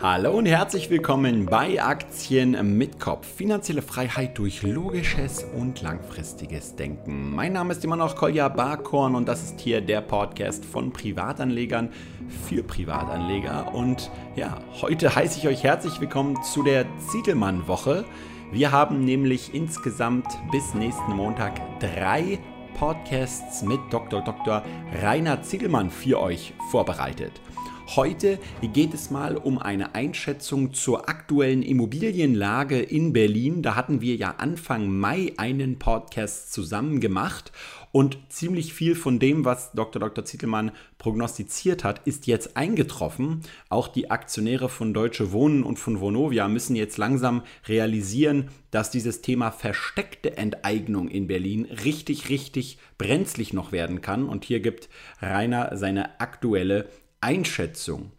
Hallo und herzlich willkommen bei Aktien mit Kopf. Finanzielle Freiheit durch logisches und langfristiges Denken. Mein Name ist immer noch Kolja Barkorn und das ist hier der Podcast von Privatanlegern für Privatanleger. Und ja, heute heiße ich euch herzlich willkommen zu der Zietelmann-Woche. Wir haben nämlich insgesamt bis nächsten Montag drei Podcasts mit Dr. Dr. Rainer Ziegelmann für euch vorbereitet. Heute geht es mal um eine Einschätzung zur aktuellen Immobilienlage in Berlin. Da hatten wir ja Anfang Mai einen Podcast zusammen gemacht und ziemlich viel von dem, was Dr. Dr. Zittelmann prognostiziert hat, ist jetzt eingetroffen. Auch die Aktionäre von Deutsche Wohnen und von Vonovia müssen jetzt langsam realisieren, dass dieses Thema versteckte Enteignung in Berlin richtig, richtig brenzlig noch werden kann. Und hier gibt Rainer seine aktuelle Einschätzung.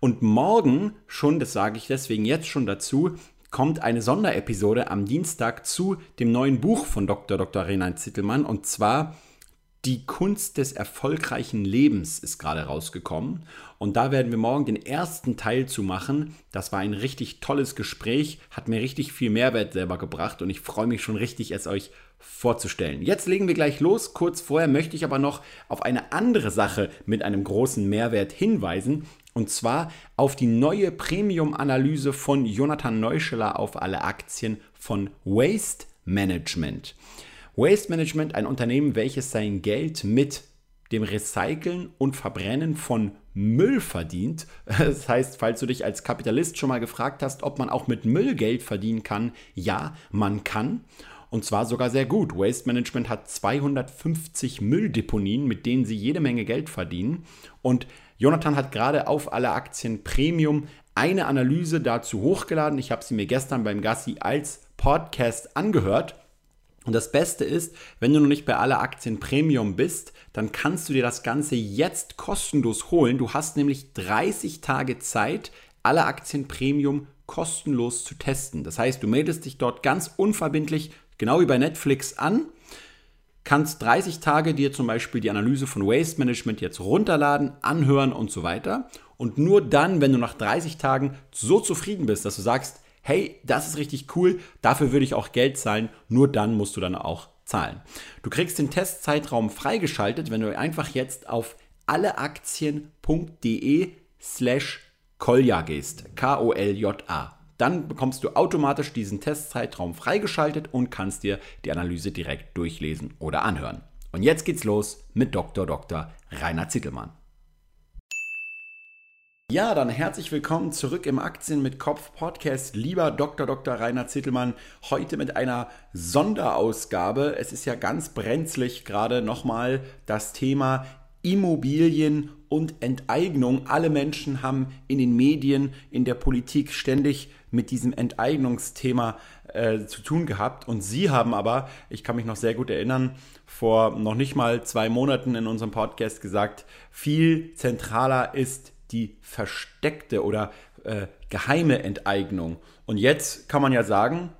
Und morgen schon, das sage ich deswegen jetzt schon dazu, kommt eine Sonderepisode am Dienstag zu dem neuen Buch von Dr. Dr. Renat Zittelmann und zwar Die Kunst des erfolgreichen Lebens ist gerade rausgekommen und da werden wir morgen den ersten Teil zu machen. Das war ein richtig tolles Gespräch, hat mir richtig viel Mehrwert selber gebracht und ich freue mich schon richtig, es euch vorzustellen. Jetzt legen wir gleich los. Kurz vorher möchte ich aber noch auf eine andere Sache mit einem großen Mehrwert hinweisen. Und zwar auf die neue Premium-Analyse von Jonathan Neuscheler auf alle Aktien von Waste Management. Waste Management, ein Unternehmen, welches sein Geld mit dem Recyceln und Verbrennen von Müll verdient. Das heißt, falls du dich als Kapitalist schon mal gefragt hast, ob man auch mit Müll Geld verdienen kann, ja, man kann. Und zwar sogar sehr gut. Waste Management hat 250 Mülldeponien, mit denen sie jede Menge Geld verdienen. Und Jonathan hat gerade auf alle Aktien Premium eine Analyse dazu hochgeladen. Ich habe sie mir gestern beim Gassi als Podcast angehört. Und das Beste ist, wenn du noch nicht bei aller Aktien Premium bist, dann kannst du dir das Ganze jetzt kostenlos holen. Du hast nämlich 30 Tage Zeit, alle Aktien Premium kostenlos zu testen. Das heißt, du meldest dich dort ganz unverbindlich genau wie bei Netflix an, kannst 30 Tage dir zum Beispiel die Analyse von Waste Management jetzt runterladen, anhören und so weiter. Und nur dann, wenn du nach 30 Tagen so zufrieden bist, dass du sagst, hey, das ist richtig cool, dafür würde ich auch Geld zahlen, nur dann musst du dann auch zahlen. Du kriegst den Testzeitraum freigeschaltet, wenn du einfach jetzt auf alleaktien.de slash Kolja gehst. K-O-L-J-A. Dann bekommst du automatisch diesen Testzeitraum freigeschaltet und kannst dir die Analyse direkt durchlesen oder anhören. Und jetzt geht's los mit Dr. Dr. Rainer Zittelmann. Ja, dann herzlich willkommen zurück im Aktien mit Kopf Podcast. Lieber Dr. Dr. Rainer Zittelmann, heute mit einer Sonderausgabe. Es ist ja ganz brenzlig gerade nochmal das Thema Immobilien und Enteignung. Alle Menschen haben in den Medien, in der Politik ständig mit diesem Enteignungsthema äh, zu tun gehabt. Und Sie haben aber, ich kann mich noch sehr gut erinnern, vor noch nicht mal zwei Monaten in unserem Podcast gesagt, viel zentraler ist die versteckte oder äh, geheime Enteignung. Und jetzt kann man ja sagen,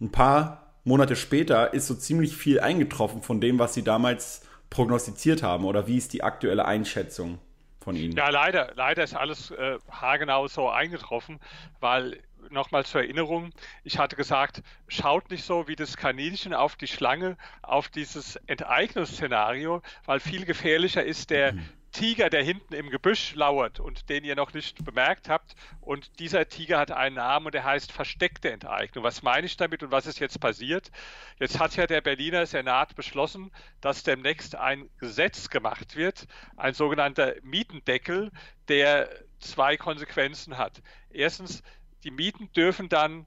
ein paar Monate später ist so ziemlich viel eingetroffen von dem, was Sie damals prognostiziert haben. Oder wie ist die aktuelle Einschätzung? Von Ihnen. Ja, leider, leider ist alles äh, haargenau so eingetroffen, weil nochmal zur Erinnerung, ich hatte gesagt, schaut nicht so wie das Kaninchen auf die Schlange, auf dieses Enteignungsszenario, weil viel gefährlicher ist der mhm. Tiger, der hinten im Gebüsch lauert und den ihr noch nicht bemerkt habt. Und dieser Tiger hat einen Namen und der heißt versteckte Enteignung. Was meine ich damit und was ist jetzt passiert? Jetzt hat ja der Berliner Senat beschlossen, dass demnächst ein Gesetz gemacht wird, ein sogenannter Mietendeckel, der zwei Konsequenzen hat. Erstens, die Mieten dürfen dann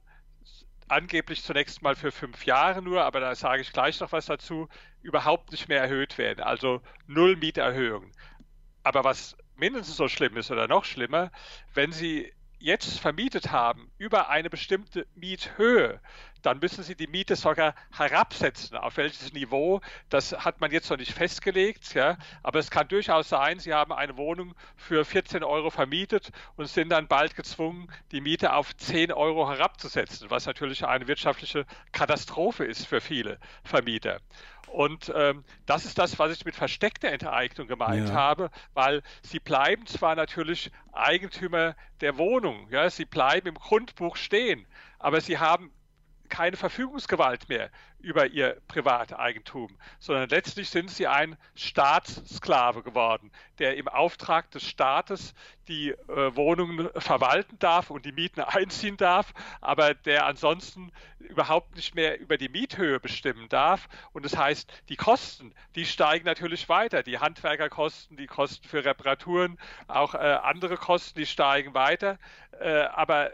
angeblich zunächst mal für fünf Jahre nur, aber da sage ich gleich noch was dazu, überhaupt nicht mehr erhöht werden. Also null Mieterhöhungen. Aber was mindestens so schlimm ist oder noch schlimmer, wenn Sie jetzt vermietet haben über eine bestimmte Miethöhe, dann müssen Sie die Miete sogar herabsetzen. Auf welches Niveau, das hat man jetzt noch nicht festgelegt. Ja? Aber es kann durchaus sein, Sie haben eine Wohnung für 14 Euro vermietet und sind dann bald gezwungen, die Miete auf 10 Euro herabzusetzen, was natürlich eine wirtschaftliche Katastrophe ist für viele Vermieter. Und ähm, das ist das, was ich mit versteckter Enteignung gemeint ja. habe, weil sie bleiben zwar natürlich Eigentümer der Wohnung, ja, sie bleiben im Grundbuch stehen, aber sie haben keine Verfügungsgewalt mehr über ihr Privateigentum, sondern letztlich sind sie ein Staatssklave geworden, der im Auftrag des Staates die äh, Wohnungen verwalten darf und die Mieten einziehen darf, aber der ansonsten überhaupt nicht mehr über die Miethöhe bestimmen darf. Und das heißt, die Kosten, die steigen natürlich weiter. Die Handwerkerkosten, die Kosten für Reparaturen, auch äh, andere Kosten, die steigen weiter. Äh, aber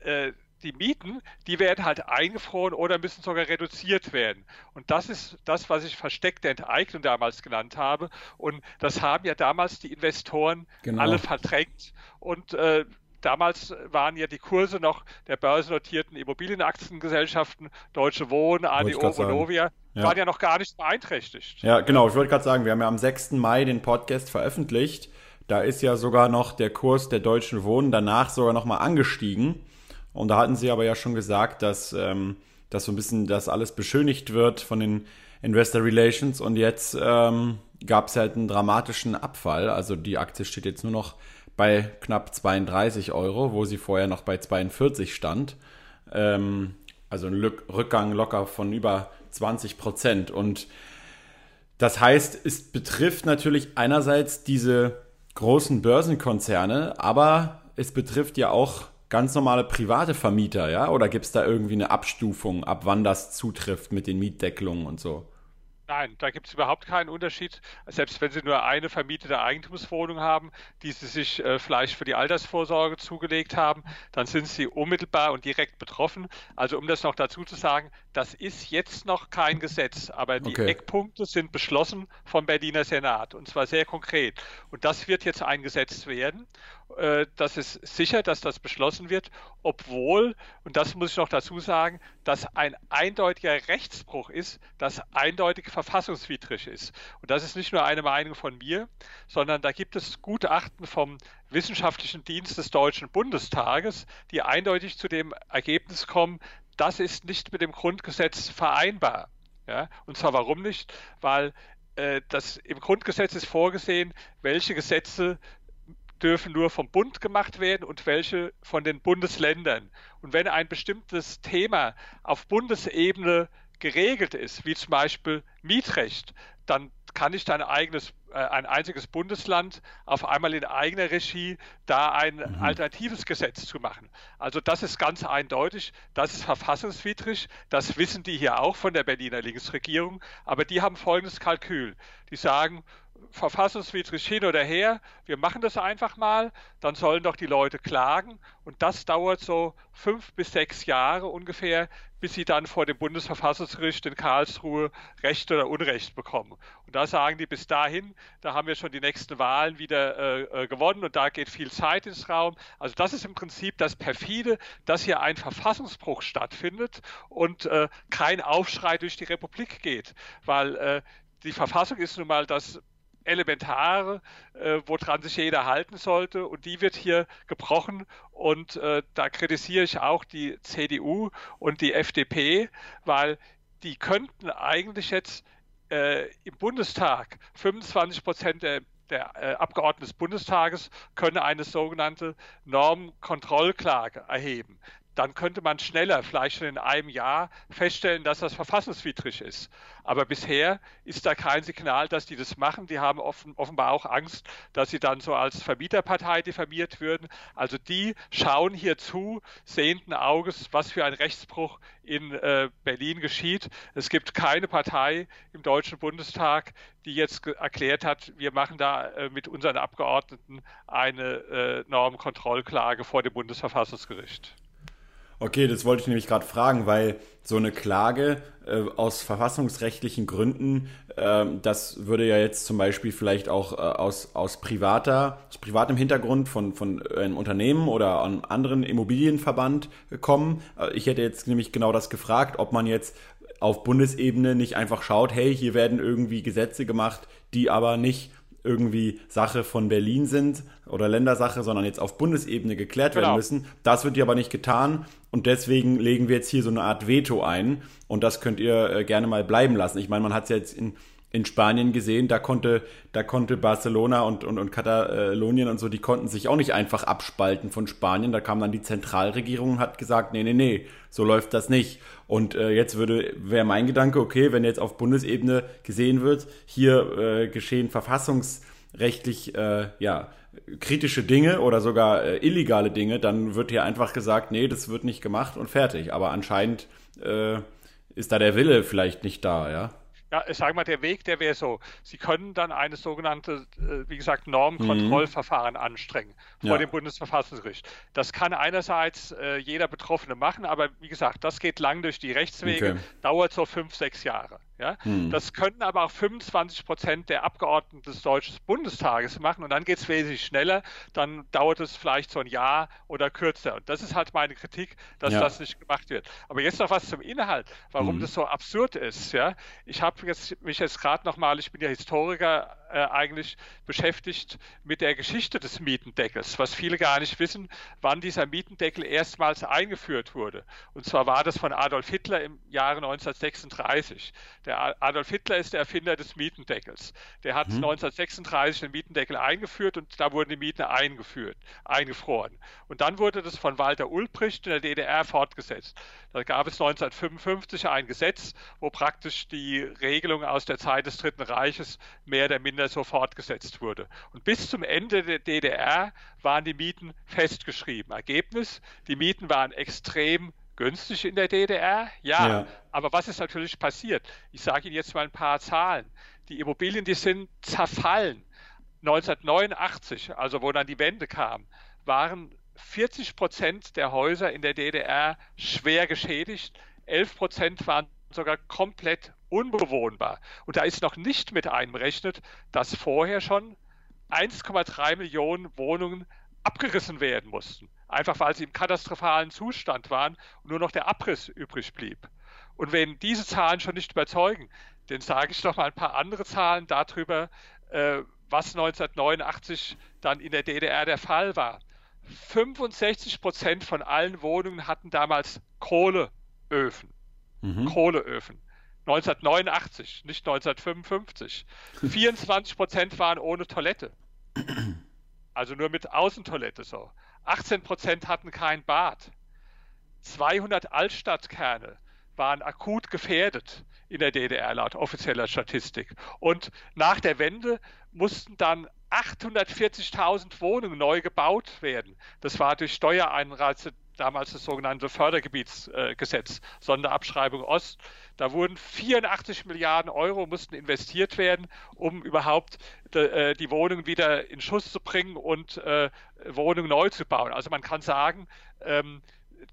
äh, die Mieten, die werden halt eingefroren oder müssen sogar reduziert werden. Und das ist das, was ich versteckte Enteignung damals genannt habe. Und das haben ja damals die Investoren genau. alle verdrängt. Und äh, damals waren ja die Kurse noch der börsennotierten Immobilienaktiengesellschaften, Deutsche Wohnen, ADO, Vonovia, ja. waren ja noch gar nicht beeinträchtigt. Ja, genau. Ich wollte gerade sagen, wir haben ja am 6. Mai den Podcast veröffentlicht. Da ist ja sogar noch der Kurs der Deutschen Wohnen danach sogar noch mal angestiegen. Und da hatten sie aber ja schon gesagt, dass, ähm, dass so ein bisschen das alles beschönigt wird von den Investor Relations. Und jetzt ähm, gab es halt einen dramatischen Abfall. Also die Aktie steht jetzt nur noch bei knapp 32 Euro, wo sie vorher noch bei 42 stand. Ähm, also ein Rückgang locker von über 20 Prozent. Und das heißt, es betrifft natürlich einerseits diese großen Börsenkonzerne, aber es betrifft ja auch ganz normale private Vermieter, ja? Oder gibt es da irgendwie eine Abstufung, ab wann das zutrifft mit den Mietdeckelungen und so? Nein, da gibt es überhaupt keinen Unterschied. Selbst wenn Sie nur eine vermietete Eigentumswohnung haben, die Sie sich äh, vielleicht für die Altersvorsorge zugelegt haben, dann sind Sie unmittelbar und direkt betroffen. Also um das noch dazu zu sagen, das ist jetzt noch kein Gesetz, aber die okay. Eckpunkte sind beschlossen vom Berliner Senat und zwar sehr konkret. Und das wird jetzt eingesetzt werden. Äh, das ist sicher, dass das beschlossen wird, obwohl, und das muss ich noch dazu sagen, dass ein eindeutiger Rechtsbruch ist, das eindeutig verfassungswidrig ist. Und das ist nicht nur eine Meinung von mir, sondern da gibt es Gutachten vom Wissenschaftlichen Dienst des Deutschen Bundestages, die eindeutig zu dem Ergebnis kommen, das ist nicht mit dem Grundgesetz vereinbar. Ja? Und zwar warum nicht? Weil äh, das im Grundgesetz ist vorgesehen, welche Gesetze dürfen nur vom Bund gemacht werden und welche von den Bundesländern. Und wenn ein bestimmtes Thema auf Bundesebene geregelt ist, wie zum Beispiel Mietrecht, dann kann ich ein eigenes, äh, ein einziges Bundesland auf einmal in eigener Regie da ein mhm. alternatives Gesetz zu machen. Also das ist ganz eindeutig, das ist verfassungswidrig, das wissen die hier auch von der Berliner Linksregierung, aber die haben folgendes Kalkül. Die sagen, verfassungswidrig hin oder her, wir machen das einfach mal, dann sollen doch die Leute klagen und das dauert so fünf bis sechs Jahre ungefähr, bis sie dann vor dem Bundesverfassungsgericht in Karlsruhe Recht oder Unrecht bekommen. Und da sagen die bis dahin, da haben wir schon die nächsten Wahlen wieder äh, äh, gewonnen und da geht viel Zeit ins Raum. Also das ist im Prinzip das perfide, dass hier ein Verfassungsbruch stattfindet und äh, kein Aufschrei durch die Republik geht, weil äh, die Verfassung ist nun mal das Elementare, äh, woran sich jeder halten sollte. Und die wird hier gebrochen. Und äh, da kritisiere ich auch die CDU und die FDP, weil die könnten eigentlich jetzt äh, im Bundestag 25 Prozent der der äh, Abgeordneten des Bundestages können eine sogenannte Normkontrollklage erheben dann könnte man schneller, vielleicht schon in einem Jahr, feststellen, dass das verfassungswidrig ist. Aber bisher ist da kein Signal, dass die das machen. Die haben offen, offenbar auch Angst, dass sie dann so als Vermieterpartei diffamiert würden. Also die schauen hier zu, sehenden Auges, was für ein Rechtsbruch in äh, Berlin geschieht. Es gibt keine Partei im Deutschen Bundestag, die jetzt erklärt hat, wir machen da äh, mit unseren Abgeordneten eine äh, Normkontrollklage vor dem Bundesverfassungsgericht. Okay, das wollte ich nämlich gerade fragen, weil so eine Klage äh, aus verfassungsrechtlichen Gründen, äh, das würde ja jetzt zum Beispiel vielleicht auch äh, aus, aus privater, aus privatem Hintergrund von, von einem Unternehmen oder einem anderen Immobilienverband kommen. Äh, ich hätte jetzt nämlich genau das gefragt, ob man jetzt auf Bundesebene nicht einfach schaut, hey, hier werden irgendwie Gesetze gemacht, die aber nicht irgendwie Sache von Berlin sind oder Ländersache, sondern jetzt auf Bundesebene geklärt genau. werden müssen. Das wird hier aber nicht getan und deswegen legen wir jetzt hier so eine Art Veto ein und das könnt ihr äh, gerne mal bleiben lassen. Ich meine, man hat es jetzt in in Spanien gesehen, da konnte, da konnte Barcelona und, und, und Katalonien und so, die konnten sich auch nicht einfach abspalten von Spanien. Da kam dann die Zentralregierung und hat gesagt, nee, nee, nee, so läuft das nicht. Und äh, jetzt würde, wäre mein Gedanke, okay, wenn jetzt auf Bundesebene gesehen wird, hier äh, geschehen verfassungsrechtlich, äh, ja, kritische Dinge oder sogar äh, illegale Dinge, dann wird hier einfach gesagt, nee, das wird nicht gemacht und fertig. Aber anscheinend äh, ist da der Wille vielleicht nicht da, ja. Ja, ich sage mal, der Weg, der wäre so. Sie können dann eine sogenannte, äh, wie gesagt, Normkontrollverfahren mhm. anstrengen vor ja. dem Bundesverfassungsgericht. Das kann einerseits äh, jeder Betroffene machen, aber wie gesagt, das geht lang durch die Rechtswege, okay. dauert so fünf, sechs Jahre. Ja? Hm. Das können aber auch 25 Prozent der Abgeordneten des Deutschen Bundestages machen und dann geht es wesentlich schneller. Dann dauert es vielleicht so ein Jahr oder kürzer. Und das ist halt meine Kritik, dass ja. das nicht gemacht wird. Aber jetzt noch was zum Inhalt, warum hm. das so absurd ist. Ja? Ich habe jetzt, mich jetzt gerade nochmal, ich bin ja Historiker, äh, eigentlich beschäftigt mit der Geschichte des Mietendeckels, was viele gar nicht wissen, wann dieser Mietendeckel erstmals eingeführt wurde. Und zwar war das von Adolf Hitler im Jahre 1936. Der Adolf Hitler ist der Erfinder des Mietendeckels. Der hat mhm. 1936 den Mietendeckel eingeführt und da wurden die Mieten eingeführt, eingefroren. Und dann wurde das von Walter Ulbricht in der DDR fortgesetzt. Da gab es 1955 ein Gesetz, wo praktisch die Regelung aus der Zeit des Dritten Reiches mehr oder minder so fortgesetzt wurde. Und bis zum Ende der DDR waren die Mieten festgeschrieben. Ergebnis, die Mieten waren extrem günstig in der DDR, ja, ja. Aber was ist natürlich passiert? Ich sage Ihnen jetzt mal ein paar Zahlen. Die Immobilien, die sind zerfallen. 1989, also wo dann die Wende kam, waren 40 Prozent der Häuser in der DDR schwer geschädigt. 11 Prozent waren sogar komplett unbewohnbar. Und da ist noch nicht mit einberechnet, dass vorher schon 1,3 Millionen Wohnungen abgerissen werden mussten einfach weil sie im katastrophalen Zustand waren und nur noch der Abriss übrig blieb. Und wenn diese Zahlen schon nicht überzeugen, dann sage ich noch mal ein paar andere Zahlen darüber, äh, was 1989 dann in der DDR der Fall war. 65 Prozent von allen Wohnungen hatten damals Kohleöfen. Mhm. Kohleöfen. 1989, nicht 1955. 24 Prozent waren ohne Toilette. Also nur mit Außentoilette so. 18 Prozent hatten kein Bad. 200 Altstadtkerne waren akut gefährdet in der DDR laut offizieller Statistik. Und nach der Wende mussten dann 840.000 Wohnungen neu gebaut werden. Das war durch Steuereinreize damals das sogenannte Fördergebietsgesetz, Sonderabschreibung Ost. Da wurden 84 Milliarden Euro mussten investiert werden, um überhaupt äh, die Wohnungen wieder in Schuss zu bringen und äh, Wohnungen neu zu bauen. Also man kann sagen, ähm,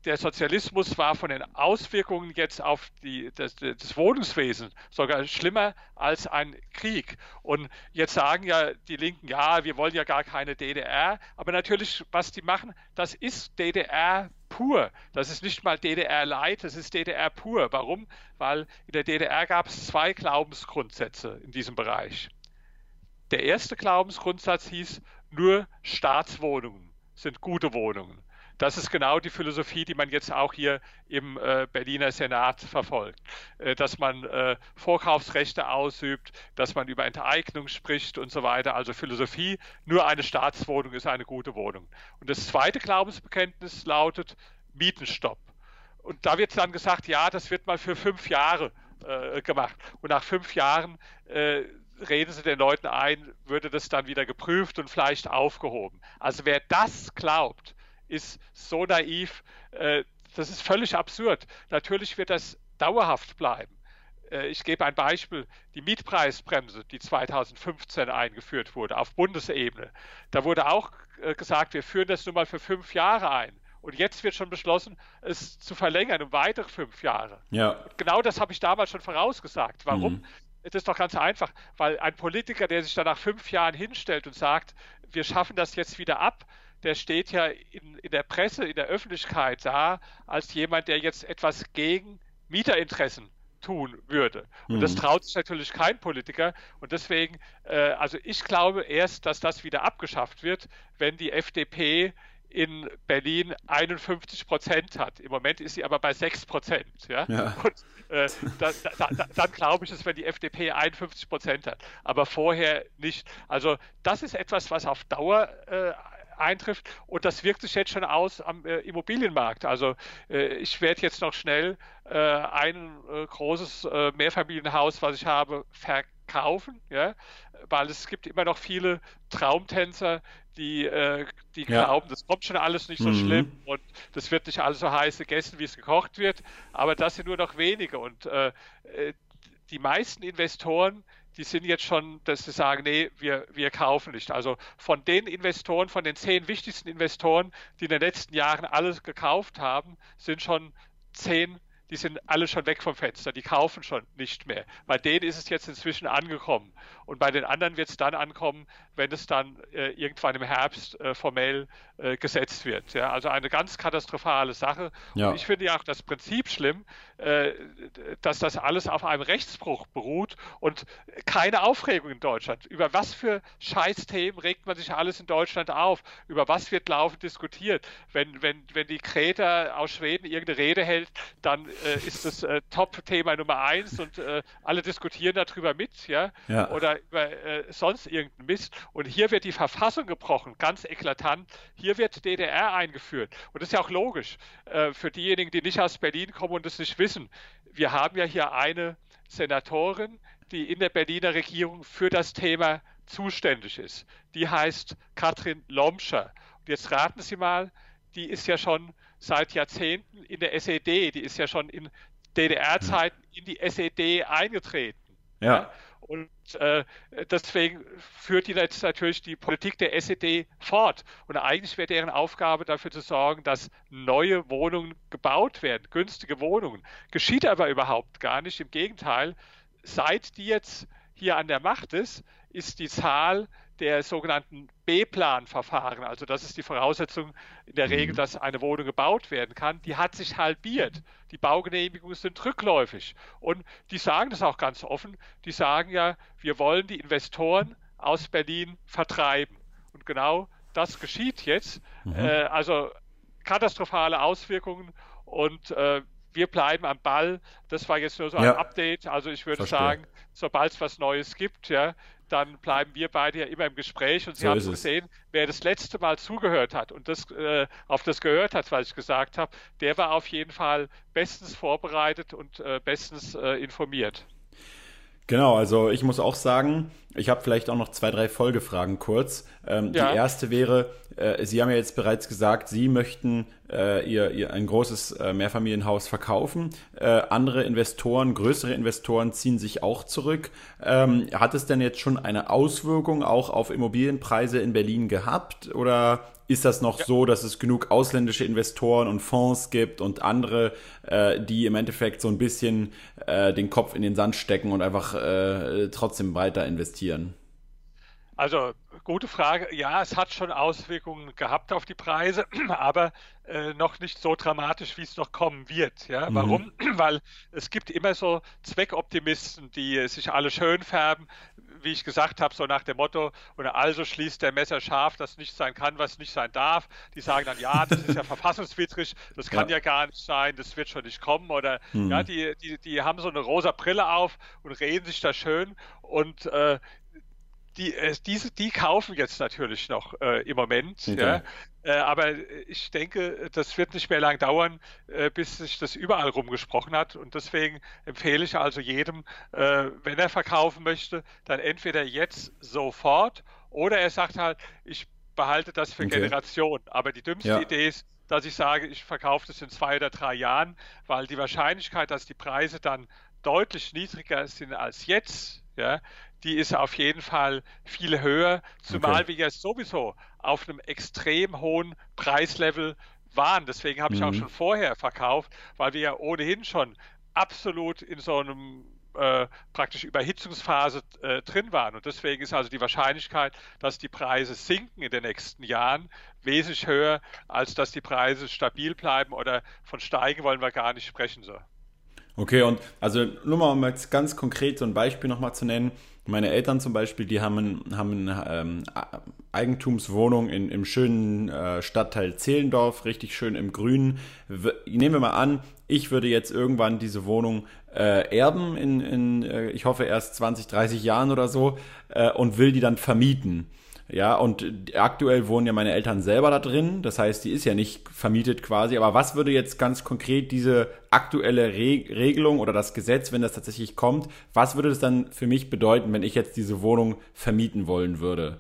der Sozialismus war von den Auswirkungen jetzt auf die, das, das Wohnungswesen sogar schlimmer als ein Krieg. Und jetzt sagen ja die Linken, ja, wir wollen ja gar keine DDR. Aber natürlich, was die machen, das ist DDR pur. Das ist nicht mal DDR-Light, das ist DDR pur. Warum? Weil in der DDR gab es zwei Glaubensgrundsätze in diesem Bereich. Der erste Glaubensgrundsatz hieß, nur Staatswohnungen sind gute Wohnungen. Das ist genau die Philosophie, die man jetzt auch hier im äh, Berliner Senat verfolgt. Äh, dass man äh, Vorkaufsrechte ausübt, dass man über Enteignung spricht und so weiter. Also Philosophie, nur eine Staatswohnung ist eine gute Wohnung. Und das zweite Glaubensbekenntnis lautet Mietenstopp. Und da wird dann gesagt, ja, das wird mal für fünf Jahre äh, gemacht. Und nach fünf Jahren äh, reden sie den Leuten ein, würde das dann wieder geprüft und vielleicht aufgehoben. Also wer das glaubt, ist so naiv, äh, das ist völlig absurd. Natürlich wird das dauerhaft bleiben. Äh, ich gebe ein Beispiel, die Mietpreisbremse, die 2015 eingeführt wurde auf Bundesebene. Da wurde auch äh, gesagt, wir führen das nun mal für fünf Jahre ein. Und jetzt wird schon beschlossen, es zu verlängern um weitere fünf Jahre. Ja. Genau das habe ich damals schon vorausgesagt. Warum? Mhm. Das ist doch ganz einfach, weil ein Politiker, der sich dann nach fünf Jahren hinstellt und sagt, wir schaffen das jetzt wieder ab, der steht ja in, in der Presse, in der Öffentlichkeit da, als jemand, der jetzt etwas gegen Mieterinteressen tun würde. Und mhm. das traut sich natürlich kein Politiker. Und deswegen, äh, also ich glaube erst, dass das wieder abgeschafft wird, wenn die FDP in Berlin 51 Prozent hat. Im Moment ist sie aber bei 6 Prozent. Ja? ja. Und äh, da, da, da, dann glaube ich es, wenn die FDP 51 Prozent hat. Aber vorher nicht. Also das ist etwas, was auf Dauer äh, eintrifft und das wirkt sich jetzt schon aus am äh, Immobilienmarkt. Also äh, ich werde jetzt noch schnell äh, ein äh, großes äh, Mehrfamilienhaus, was ich habe, verkaufen, ja, weil es gibt immer noch viele Traumtänzer, die, äh, die ja. glauben, das kommt schon alles nicht so mhm. schlimm und das wird nicht alles so heiß gegessen, wie es gekocht wird, aber das sind nur noch wenige und die meisten Investoren, die sind jetzt schon, dass sie sagen, nee, wir, wir kaufen nicht. Also von den Investoren, von den zehn wichtigsten Investoren, die in den letzten Jahren alles gekauft haben, sind schon zehn die sind alle schon weg vom Fenster, die kaufen schon nicht mehr. Bei denen ist es jetzt inzwischen angekommen. Und bei den anderen wird es dann ankommen, wenn es dann äh, irgendwann im Herbst äh, formell äh, gesetzt wird. Ja, also eine ganz katastrophale Sache. Ja. Und ich finde ja auch das Prinzip schlimm, dass das alles auf einem Rechtsbruch beruht und keine Aufregung in Deutschland. Über was für Scheißthemen regt man sich alles in Deutschland auf? Über was wird laufend diskutiert? Wenn, wenn, wenn die Kreta aus Schweden irgendeine Rede hält, dann äh, ist das äh, Top-Thema Nummer eins und alle diskutieren darüber mit, ja, ja. oder über sonst irgendeinen Mist. Und hier wird die Verfassung gebrochen, ganz eklatant. Hier wird DDR eingeführt. Und das ist ja auch logisch äh, für diejenigen, die nicht aus Berlin kommen und das nicht wissen. Wir haben ja hier eine Senatorin, die in der Berliner Regierung für das Thema zuständig ist. Die heißt Katrin Lomscher. Und jetzt raten Sie mal, die ist ja schon seit Jahrzehnten in der SED, die ist ja schon in DDR-Zeiten in die SED eingetreten. Ja. ja. Und äh, deswegen führt die jetzt natürlich die Politik der SED fort. Und eigentlich wäre deren Aufgabe dafür zu sorgen, dass neue Wohnungen gebaut werden, günstige Wohnungen. Geschieht aber überhaupt gar nicht. Im Gegenteil, seit die jetzt hier an der Macht ist, ist die Zahl der sogenannten B-Plan-Verfahren, also das ist die Voraussetzung in der Regel, mhm. dass eine Wohnung gebaut werden kann, die hat sich halbiert. Die Baugenehmigungen sind rückläufig. Und die sagen das auch ganz offen. Die sagen ja, wir wollen die Investoren aus Berlin vertreiben. Und genau das geschieht jetzt. Mhm. Äh, also katastrophale Auswirkungen und äh, wir bleiben am Ball. Das war jetzt nur so ein ja. Update. Also ich würde Verstehe. sagen, sobald es was Neues gibt, ja, dann bleiben wir beide ja immer im Gespräch und Sie so haben gesehen, wer das letzte Mal zugehört hat und das äh, auf das gehört hat, was ich gesagt habe, der war auf jeden Fall bestens vorbereitet und äh, bestens äh, informiert. Genau, also ich muss auch sagen, ich habe vielleicht auch noch zwei, drei Folgefragen kurz. Ähm, ja. Die erste wäre, äh, Sie haben ja jetzt bereits gesagt, Sie möchten äh, ihr, ihr ein großes äh, Mehrfamilienhaus verkaufen. Äh, andere Investoren, größere Investoren ziehen sich auch zurück. Ähm, hat es denn jetzt schon eine Auswirkung auch auf Immobilienpreise in Berlin gehabt oder ist das noch ja. so, dass es genug ausländische Investoren und Fonds gibt und andere, äh, die im Endeffekt so ein bisschen äh, den Kopf in den Sand stecken und einfach äh, trotzdem weiter investieren? Also gute Frage. Ja, es hat schon Auswirkungen gehabt auf die Preise, aber äh, noch nicht so dramatisch, wie es noch kommen wird. Ja? Mhm. Warum? Weil es gibt immer so Zweckoptimisten, die sich alle schön färben, wie ich gesagt habe, so nach dem Motto, und also schließt der Messer scharf, das nicht sein kann, was nicht sein darf. Die sagen dann, ja, das ist ja verfassungswidrig, das kann ja. ja. gar nicht sein, das wird schon nicht kommen. Oder mhm. ja, die, die, die haben so eine rosa Brille auf und reden sich da schön und äh, die, äh, diese, die kaufen jetzt natürlich noch äh, im Moment. Okay. Ja. Äh, aber ich denke, das wird nicht mehr lang dauern, äh, bis sich das überall rumgesprochen hat. Und deswegen empfehle ich also jedem, äh, wenn er verkaufen möchte, dann entweder jetzt sofort oder er sagt halt, ich behalte das für okay. Generationen. Aber die dümmste ja. Idee ist, dass ich sage, ich verkaufe das in zwei oder drei Jahren, weil die Wahrscheinlichkeit, dass die Preise dann deutlich niedriger sind als jetzt, ja, die ist auf jeden Fall viel höher, zumal okay. wir ja sowieso auf einem extrem hohen Preislevel waren. Deswegen habe ich mhm. auch schon vorher verkauft, weil wir ja ohnehin schon absolut in so einem äh, praktisch Überhitzungsphase äh, drin waren. Und deswegen ist also die Wahrscheinlichkeit, dass die Preise sinken in den nächsten Jahren, wesentlich höher, als dass die Preise stabil bleiben oder von steigen wollen wir gar nicht sprechen. So. Okay, und also nur mal, um jetzt ganz konkret so ein Beispiel nochmal zu nennen. Meine Eltern zum Beispiel, die haben, haben eine ähm, Eigentumswohnung in, im schönen äh, Stadtteil Zehlendorf, richtig schön im Grünen. Nehmen wir mal an, ich würde jetzt irgendwann diese Wohnung äh, erben in, in äh, ich hoffe erst 20, 30 Jahren oder so äh, und will die dann vermieten. Ja, und aktuell wohnen ja meine Eltern selber da drin. Das heißt, die ist ja nicht vermietet quasi. Aber was würde jetzt ganz konkret diese aktuelle Re Regelung oder das Gesetz, wenn das tatsächlich kommt, was würde das dann für mich bedeuten, wenn ich jetzt diese Wohnung vermieten wollen würde?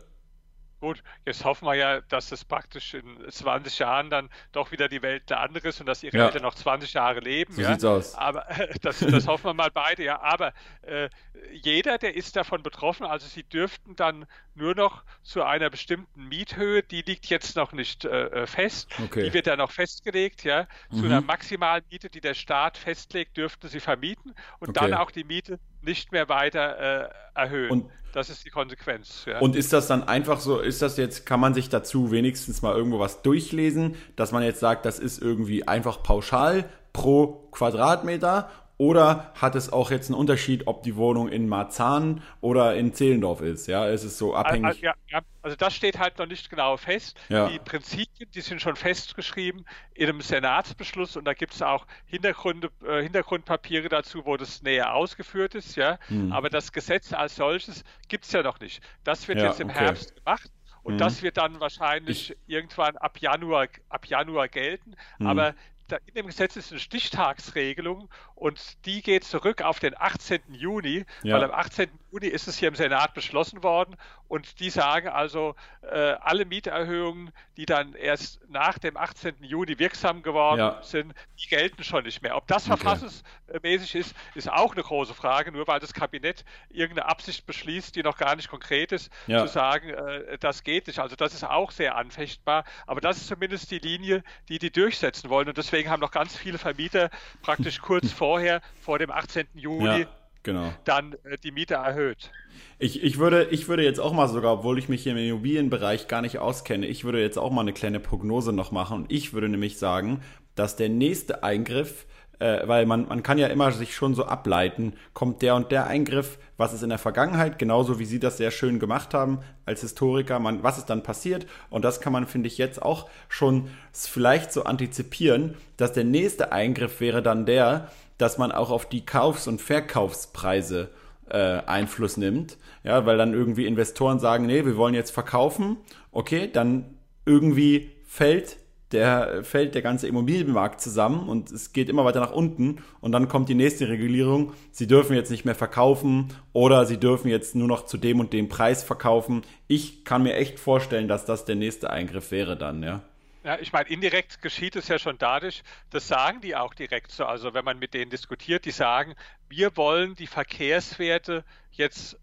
Gut, jetzt hoffen wir ja, dass es praktisch in 20 Jahren dann doch wieder die Welt eine andere ist und dass ihre ja. Eltern noch 20 Jahre leben. So ja. sieht's aus. Aber das, das hoffen wir mal beide, ja. Aber äh, jeder, der ist davon betroffen, also sie dürften dann nur noch zu einer bestimmten Miethöhe, die liegt jetzt noch nicht äh, äh fest, okay. die wird dann noch festgelegt, ja. Zu mhm. einer maximalen Miete, die der Staat festlegt, dürften sie vermieten und okay. dann auch die Miete nicht mehr weiter äh, erhöhen. Und das ist die Konsequenz. Ja. Und ist das dann einfach so, ist das jetzt, kann man sich dazu wenigstens mal irgendwo was durchlesen, dass man jetzt sagt, das ist irgendwie einfach pauschal pro Quadratmeter oder hat es auch jetzt einen Unterschied, ob die Wohnung in Marzahn oder in Zehlendorf ist? Ja, es ist so abhängig. Also, ja, ja. also das steht halt noch nicht genau fest. Ja. Die Prinzipien, die sind schon festgeschrieben in einem Senatsbeschluss und da gibt es auch Hintergründe, äh, Hintergrundpapiere dazu, wo das näher ausgeführt ist. Ja, hm. aber das Gesetz als solches gibt es ja noch nicht. Das wird jetzt im okay. Herbst gemacht. Und mhm. das wird dann wahrscheinlich ich, irgendwann ab Januar, ab Januar gelten. Mhm. Aber in dem Gesetz ist eine Stichtagsregelung und die geht zurück auf den 18. Juni, ja. weil am 18. Juni ist es hier im Senat beschlossen worden und die sagen also, äh, alle Mieterhöhungen, die dann erst nach dem 18. Juni wirksam geworden ja. sind, die gelten schon nicht mehr. Ob das okay. verfassungsmäßig ist, ist auch eine große Frage, nur weil das Kabinett irgendeine Absicht beschließt, die noch gar nicht konkret ist, ja. zu sagen, äh, das geht nicht. Also das ist auch sehr anfechtbar, aber das ist zumindest die Linie, die die durchsetzen wollen und deswegen haben noch ganz viele Vermieter praktisch kurz vorher, vor dem 18. Juni, ja genau. dann äh, die Miete erhöht. Ich, ich, würde, ich würde jetzt auch mal sogar, obwohl ich mich hier im Immobilienbereich gar nicht auskenne, ich würde jetzt auch mal eine kleine Prognose noch machen und ich würde nämlich sagen, dass der nächste Eingriff, äh, weil man, man kann ja immer sich schon so ableiten, kommt der und der Eingriff, was ist in der Vergangenheit, genauso wie Sie das sehr schön gemacht haben als Historiker, man, was ist dann passiert und das kann man, finde ich, jetzt auch schon vielleicht so antizipieren, dass der nächste Eingriff wäre dann der, dass man auch auf die Kaufs- und Verkaufspreise äh, Einfluss nimmt. Ja, weil dann irgendwie Investoren sagen, nee, wir wollen jetzt verkaufen. Okay, dann irgendwie fällt der, fällt der ganze Immobilienmarkt zusammen und es geht immer weiter nach unten und dann kommt die nächste Regulierung. Sie dürfen jetzt nicht mehr verkaufen oder sie dürfen jetzt nur noch zu dem und dem Preis verkaufen. Ich kann mir echt vorstellen, dass das der nächste Eingriff wäre dann, ja. Ja, ich meine, indirekt geschieht es ja schon dadurch, das sagen die auch direkt so. Also wenn man mit denen diskutiert, die sagen, wir wollen die Verkehrswerte jetzt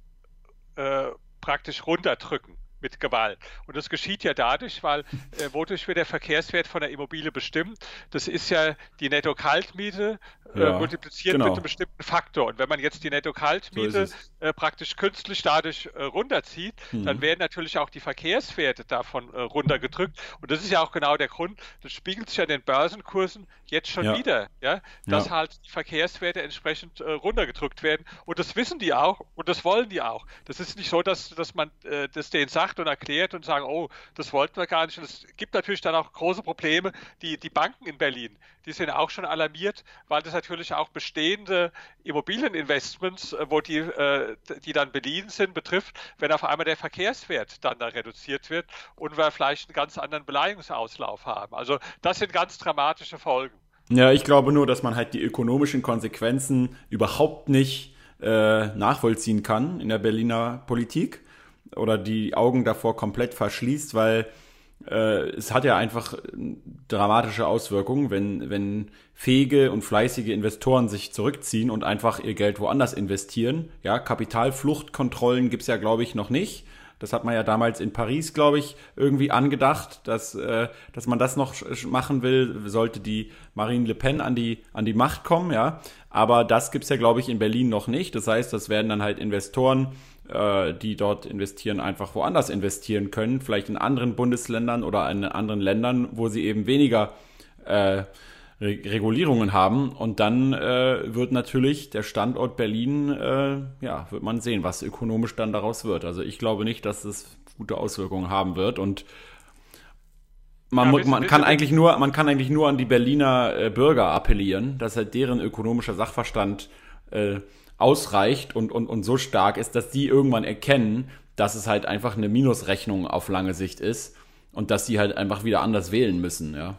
äh, praktisch runterdrücken mit Gewalt. Und das geschieht ja dadurch, weil äh, wodurch wird der Verkehrswert von der Immobilie bestimmt? Das ist ja die Netto-Kaltmiete äh, ja, multipliziert genau. mit einem bestimmten Faktor. Und wenn man jetzt die Netto-Kaltmiete so äh, praktisch künstlich dadurch äh, runterzieht, mhm. dann werden natürlich auch die Verkehrswerte davon äh, runtergedrückt. Und das ist ja auch genau der Grund, das spiegelt sich ja in den Börsenkursen jetzt schon ja. wieder, ja, dass ja. halt die Verkehrswerte entsprechend äh, runtergedrückt werden. Und das wissen die auch und das wollen die auch. Das ist nicht so, dass, dass man das denen sagt, sagt und erklärt und sagen, oh, das wollten wir gar nicht. Und es gibt natürlich dann auch große Probleme. Die, die Banken in Berlin, die sind auch schon alarmiert, weil das natürlich auch bestehende Immobilieninvestments, äh, wo die, äh, die dann beliehen sind, betrifft, wenn auf einmal der Verkehrswert dann da reduziert wird und wir vielleicht einen ganz anderen Beleihungsauslauf haben. Also das sind ganz dramatische Folgen. Ja, ich glaube nur, dass man halt die ökonomischen Konsequenzen überhaupt nicht äh, nachvollziehen kann in der Berliner Politik oder die Augen davor komplett verschließt, weil äh, es hat ja einfach dramatische Auswirkungen, wenn, wenn fähige und fleißige Investoren sich zurückziehen und einfach ihr Geld woanders investieren. Ja, Kapitalfluchtkontrollen gibt's ja, glaube ich, noch nicht. Das hat man ja damals in Paris, glaube ich, irgendwie angedacht, dass, äh, dass man das noch machen will, sollte die Marine Le Pen an die, an die Macht kommen, ja. Aber das gibt's ja, glaube ich, in Berlin noch nicht. Das heißt, das werden dann halt Investoren äh, die dort investieren, einfach woanders investieren können, vielleicht in anderen Bundesländern oder in anderen Ländern, wo sie eben weniger äh, Re Regulierungen haben. Und dann äh, wird natürlich der Standort Berlin, äh, ja, wird man sehen, was ökonomisch dann daraus wird. Also ich glaube nicht, dass es gute Auswirkungen haben wird. Und man, ja, man kann eigentlich nur, man kann eigentlich nur an die Berliner äh, Bürger appellieren, dass halt deren ökonomischer Sachverstand äh, ausreicht und, und, und so stark ist, dass die irgendwann erkennen, dass es halt einfach eine Minusrechnung auf lange Sicht ist und dass sie halt einfach wieder anders wählen müssen, ja.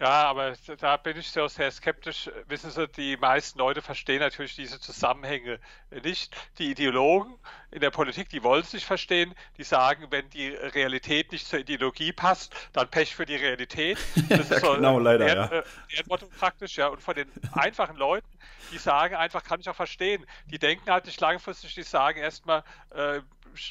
Ja, aber da bin ich so sehr skeptisch. Wissen Sie, die meisten Leute verstehen natürlich diese Zusammenhänge nicht. Die Ideologen in der Politik, die wollen es nicht verstehen. Die sagen, wenn die Realität nicht zur Ideologie passt, dann Pech für die Realität. Das ist so genau, leider, Erd, ja. Erdmotto äh, praktisch, ja. Und von den einfachen Leuten, die sagen einfach, kann ich auch verstehen. Die denken halt nicht langfristig, die sagen erstmal, äh,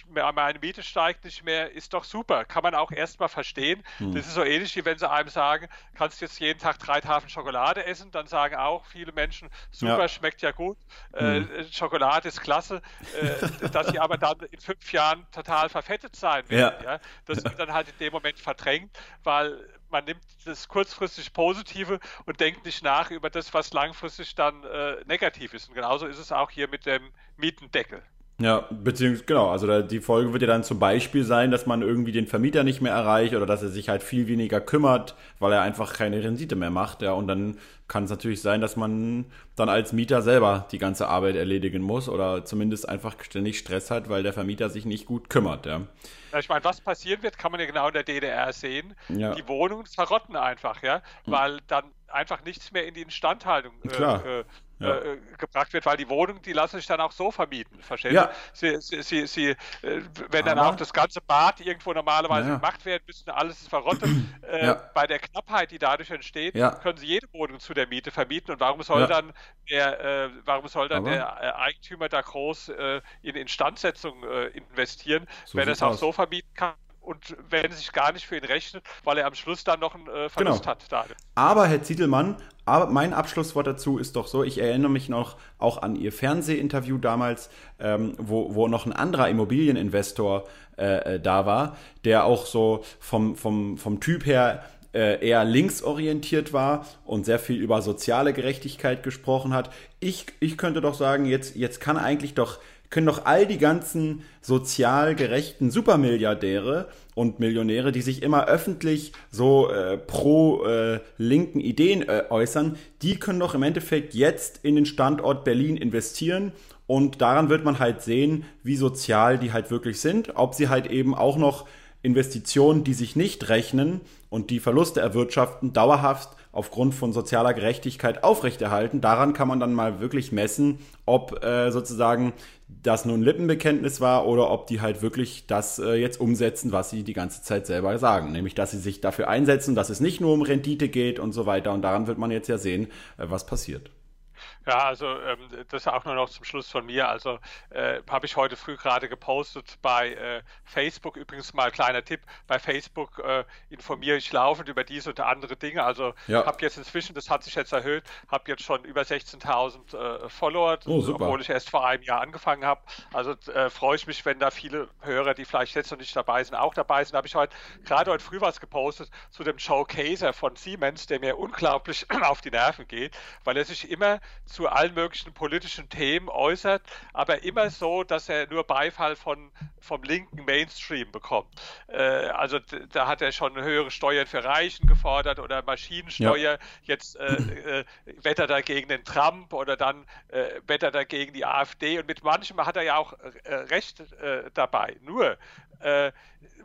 meine Miete steigt nicht mehr, ist doch super. Kann man auch erstmal verstehen. Hm. Das ist so ähnlich, wie wenn sie einem sagen, kannst jetzt jeden Tag drei Tafeln Schokolade essen, dann sagen auch viele Menschen, super, ja. schmeckt ja gut, äh, hm. äh, Schokolade ist klasse, äh, dass sie aber dann in fünf Jahren total verfettet sein werden. Ja. ja? Das wird dann halt in dem Moment verdrängt, weil man nimmt das kurzfristig Positive und denkt nicht nach über das, was langfristig dann äh, negativ ist. Und genauso ist es auch hier mit dem Mietendeckel. Ja, beziehungsweise, genau, also die Folge wird ja dann zum Beispiel sein, dass man irgendwie den Vermieter nicht mehr erreicht oder dass er sich halt viel weniger kümmert, weil er einfach keine Rendite mehr macht, ja, und dann kann es natürlich sein, dass man dann als Mieter selber die ganze Arbeit erledigen muss oder zumindest einfach ständig Stress hat, weil der Vermieter sich nicht gut kümmert, ja. ja ich meine, was passieren wird, kann man ja genau in der DDR sehen. Ja. Die Wohnungen verrotten einfach, ja, hm. weil dann einfach nichts mehr in die Instandhaltung äh, äh, ja. äh, gebracht wird, weil die Wohnungen, die lassen sich dann auch so vermieten. Verstehen ja. Sie? Sie, Sie, Sie, äh, wenn dann auch das ganze Bad irgendwo normalerweise ja. gemacht werden müsste, alles ist verrottet. Äh, bei der Knappheit, die dadurch entsteht, können Sie jede Wohnung zu der Miete vermieten. Und warum soll dann der, äh, warum soll dann der äh, Eigentümer da groß äh, in Instandsetzung investieren, so wenn er es auch aus. so vermieten kann? und wenn sich gar nicht für ihn rechnet, weil er am Schluss dann noch einen äh, Verlust genau. hat. Da. Aber Herr Zietelmann, aber mein Abschlusswort dazu ist doch so, ich erinnere mich noch auch an Ihr Fernsehinterview damals, ähm, wo, wo noch ein anderer Immobilieninvestor äh, äh da war, der auch so vom, vom, vom Typ her äh, eher linksorientiert war und sehr viel über soziale Gerechtigkeit gesprochen hat. Ich, ich könnte doch sagen, jetzt, jetzt kann eigentlich doch können doch all die ganzen sozial gerechten Supermilliardäre und Millionäre, die sich immer öffentlich so äh, pro äh, linken Ideen äh, äußern, die können doch im Endeffekt jetzt in den Standort Berlin investieren und daran wird man halt sehen, wie sozial die halt wirklich sind, ob sie halt eben auch noch Investitionen, die sich nicht rechnen und die Verluste erwirtschaften, dauerhaft aufgrund von sozialer Gerechtigkeit aufrechterhalten. Daran kann man dann mal wirklich messen, ob äh, sozusagen das nur ein Lippenbekenntnis war oder ob die halt wirklich das äh, jetzt umsetzen, was sie die ganze Zeit selber sagen. Nämlich, dass sie sich dafür einsetzen, dass es nicht nur um Rendite geht und so weiter. Und daran wird man jetzt ja sehen, äh, was passiert. Ja, also ähm, das auch nur noch zum Schluss von mir. Also äh, habe ich heute früh gerade gepostet bei äh, Facebook. Übrigens mal kleiner Tipp: Bei Facebook äh, informiere ich laufend über diese und andere Dinge. Also ja. habe jetzt inzwischen, das hat sich jetzt erhöht, habe jetzt schon über 16.000 äh, Follower, oh, obwohl ich erst vor einem Jahr angefangen habe. Also äh, freue ich mich, wenn da viele Hörer, die vielleicht jetzt noch nicht dabei sind, auch dabei sind. Habe ich heute gerade heute früh was gepostet zu dem Joe Kaser von Siemens, der mir unglaublich auf die Nerven geht, weil er sich immer zu allen möglichen politischen Themen äußert, aber immer so, dass er nur Beifall von, vom linken Mainstream bekommt. Äh, also da hat er schon höhere Steuern für Reichen gefordert oder Maschinensteuer. Ja. Jetzt äh, äh, wettert er gegen den Trump oder dann äh, wettert er gegen die AfD und mit manchem hat er ja auch äh, recht äh, dabei. Nur äh,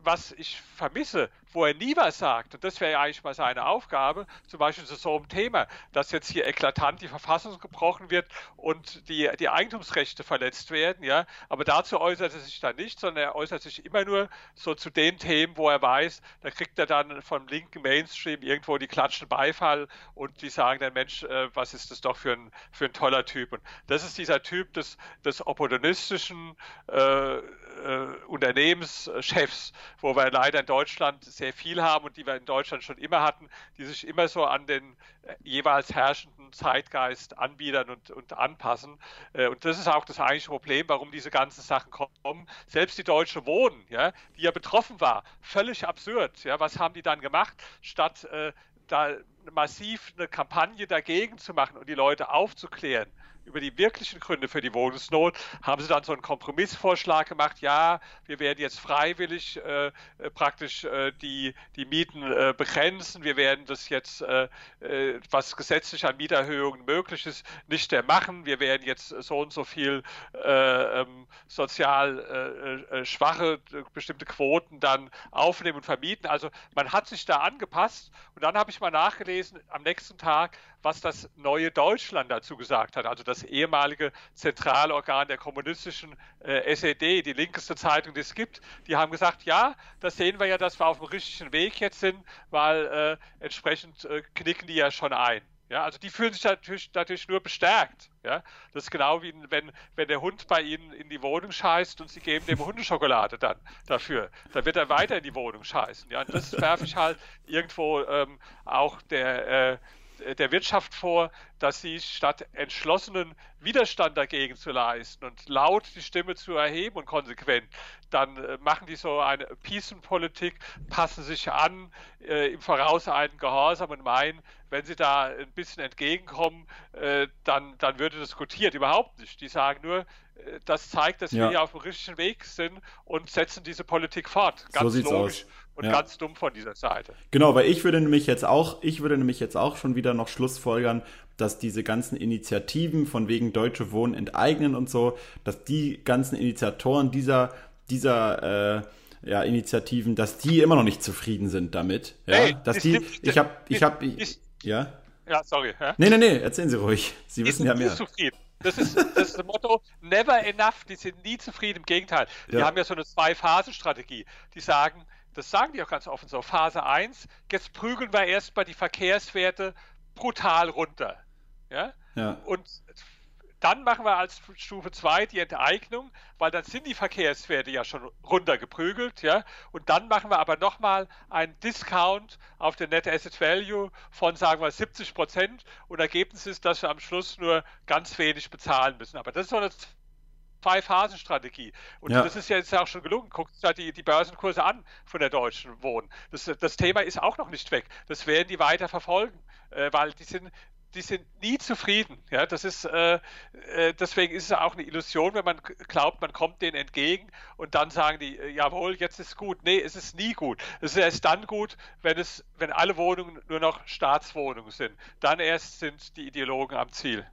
was ich vermisse, wo er nie was sagt, und das wäre ja eigentlich mal seine Aufgabe, zum Beispiel zu so einem Thema, dass jetzt hier eklatant die Verfassung gebrochen wird und die, die Eigentumsrechte verletzt werden, ja, aber dazu äußert er sich dann nicht, sondern er äußert sich immer nur so zu den Themen, wo er weiß, da kriegt er dann vom linken Mainstream irgendwo die klatschen Beifall und die sagen dann, Mensch, äh, was ist das doch für ein, für ein toller Typ. Und das ist dieser Typ des, des opportunistischen äh, äh, Unternehmenschefs, wo wir leider in Deutschland sehr viel haben und die wir in Deutschland schon immer hatten, die sich immer so an den äh, jeweils herrschenden Zeitgeist anbiedern und, und anpassen. Äh, und das ist auch das eigentliche Problem, warum diese ganzen Sachen kommen. Selbst die Deutsche Wohnen, ja, die ja betroffen war, völlig absurd. Ja, was haben die dann gemacht? Statt äh, da massiv eine Kampagne dagegen zu machen und die Leute aufzuklären, über die wirklichen Gründe für die Wohnungsnot, haben sie dann so einen Kompromissvorschlag gemacht, ja, wir werden jetzt freiwillig äh, äh, praktisch äh, die, die Mieten äh, begrenzen, wir werden das jetzt, äh, äh, was gesetzlich an Mieterhöhungen möglich ist, nicht mehr machen, wir werden jetzt so und so viel ähm, sozial schwache bestimmte Quoten dann aufnehmen und vermieten. Also man hat sich da angepasst. Und dann habe ich mal nachgelesen am nächsten Tag, was das neue Deutschland dazu gesagt hat, also das ehemalige Zentralorgan der kommunistischen äh, SED, die linkeste Zeitung, die es gibt. Die haben gesagt, ja, da sehen wir ja, dass wir auf dem richtigen Weg jetzt sind, weil äh, entsprechend äh, knicken die ja schon ein. Ja, also die fühlen sich natürlich, natürlich nur bestärkt. Ja, das ist genau wie wenn, wenn der Hund bei ihnen in die Wohnung scheißt und sie geben dem Hundeschokolade dann dafür. Dann wird er weiter in die Wohnung scheißen. Ja, und das werfe ich halt irgendwo ähm, auch der, äh, der Wirtschaft vor, dass sie statt entschlossenen Widerstand dagegen zu leisten und laut die Stimme zu erheben und konsequent, dann äh, machen die so eine Peace-Politik, passen sich an, äh, im Voraus einen Gehorsam und meinen, wenn sie da ein bisschen entgegenkommen, äh, dann, dann würde diskutiert. Überhaupt nicht. Die sagen nur, äh, das zeigt, dass ja. wir hier auf dem richtigen Weg sind und setzen diese Politik fort. Ganz so logisch. Aus und ja. ganz dumm von dieser Seite. Genau, weil ich würde nämlich jetzt auch, ich würde nämlich jetzt auch schon wieder noch Schlussfolgern, dass diese ganzen Initiativen von wegen Deutsche Wohnen enteignen und so, dass die ganzen Initiatoren dieser, dieser äh, ja, Initiativen, dass die immer noch nicht zufrieden sind damit. Ja, hey, dass die, ich habe, ich habe, ja. Ja, sorry. Ja? Nee, nee, nee, erzählen Sie ruhig. Sie wissen ja mehr. Zufrieden. Das ist, das ist das Motto, never enough. Die sind nie zufrieden. Im Gegenteil. Die ja. haben ja so eine Zwei-Phasen-Strategie. Die sagen, das sagen die auch ganz offen so, Phase 1, jetzt prügeln wir erstmal die Verkehrswerte brutal runter. Ja? ja. Und dann machen wir als Stufe 2 die Enteignung, weil dann sind die Verkehrswerte ja schon runtergeprügelt, ja. Und dann machen wir aber nochmal einen Discount auf den Net Asset Value von, sagen wir, 70 Prozent. Und Ergebnis ist, dass wir am Schluss nur ganz wenig bezahlen müssen. Aber das ist so eine Zwei-Phasen-Strategie. Und ja. das ist ja jetzt auch schon gelungen. Guckt euch die, die Börsenkurse an von der Deutschen Wohnen. Das, das Thema ist auch noch nicht weg. Das werden die weiter verfolgen, äh, weil die sind, die sind nie zufrieden. Ja, das ist, äh, äh, deswegen ist es auch eine Illusion, wenn man glaubt, man kommt denen entgegen und dann sagen die, äh, jawohl, jetzt ist gut. Nee, es ist nie gut. Es ist erst dann gut, wenn es, wenn alle Wohnungen nur noch Staatswohnungen sind. Dann erst sind die Ideologen am Ziel.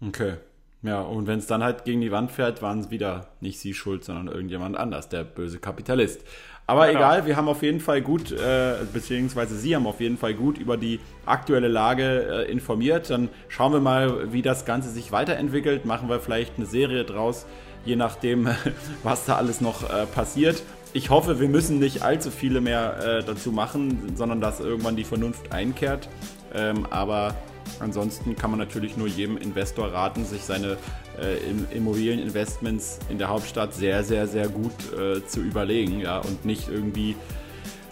Okay. Ja, und wenn es dann halt gegen die Wand fährt, waren es wieder nicht sie schuld, sondern irgendjemand anders, der böse Kapitalist. Aber genau. egal, wir haben auf jeden Fall gut, äh, beziehungsweise Sie haben auf jeden Fall gut über die aktuelle Lage äh, informiert. Dann schauen wir mal, wie das Ganze sich weiterentwickelt. Machen wir vielleicht eine Serie draus, je nachdem, was da alles noch äh, passiert. Ich hoffe, wir müssen nicht allzu viele mehr äh, dazu machen, sondern dass irgendwann die Vernunft einkehrt. Ähm, aber Ansonsten kann man natürlich nur jedem Investor raten, sich seine äh, Immobilieninvestments in der Hauptstadt sehr, sehr, sehr gut äh, zu überlegen ja, und nicht irgendwie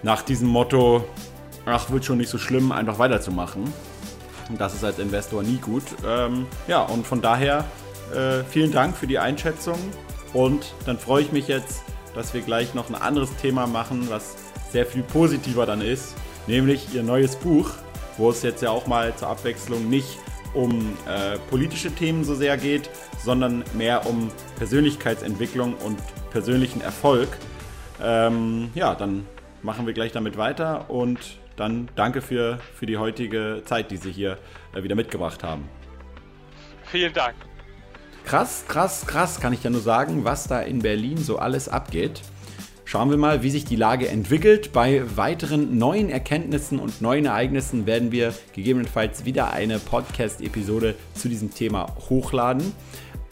nach diesem Motto, ach, wird schon nicht so schlimm, einfach weiterzumachen. Das ist als Investor nie gut. Ähm, ja, und von daher äh, vielen Dank für die Einschätzung und dann freue ich mich jetzt, dass wir gleich noch ein anderes Thema machen, was sehr viel positiver dann ist, nämlich Ihr neues Buch wo es jetzt ja auch mal zur Abwechslung nicht um äh, politische Themen so sehr geht, sondern mehr um Persönlichkeitsentwicklung und persönlichen Erfolg. Ähm, ja, dann machen wir gleich damit weiter und dann danke für, für die heutige Zeit, die Sie hier äh, wieder mitgebracht haben. Vielen Dank. Krass, krass, krass, kann ich ja nur sagen, was da in Berlin so alles abgeht. Schauen wir mal, wie sich die Lage entwickelt. Bei weiteren neuen Erkenntnissen und neuen Ereignissen werden wir gegebenenfalls wieder eine Podcast-Episode zu diesem Thema hochladen.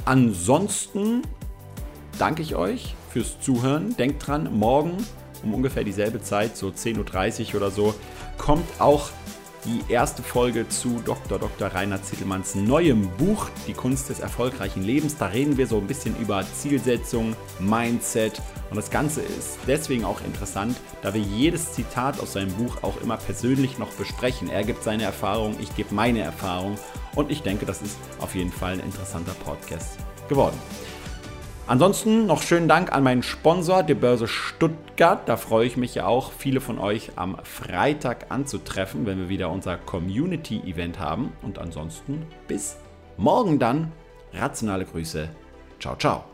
Ansonsten danke ich euch fürs Zuhören. Denkt dran, morgen um ungefähr dieselbe Zeit, so 10.30 Uhr oder so, kommt auch die erste Folge zu Dr. Dr. Rainer Zittelmanns neuem Buch Die Kunst des erfolgreichen Lebens. Da reden wir so ein bisschen über Zielsetzung, Mindset und das Ganze ist deswegen auch interessant, da wir jedes Zitat aus seinem Buch auch immer persönlich noch besprechen. Er gibt seine Erfahrung, ich gebe meine Erfahrung und ich denke, das ist auf jeden Fall ein interessanter Podcast geworden. Ansonsten noch schönen Dank an meinen Sponsor, die Börse Stuttgart. Da freue ich mich ja auch, viele von euch am Freitag anzutreffen, wenn wir wieder unser Community-Event haben. Und ansonsten bis morgen dann. Rationale Grüße. Ciao, ciao.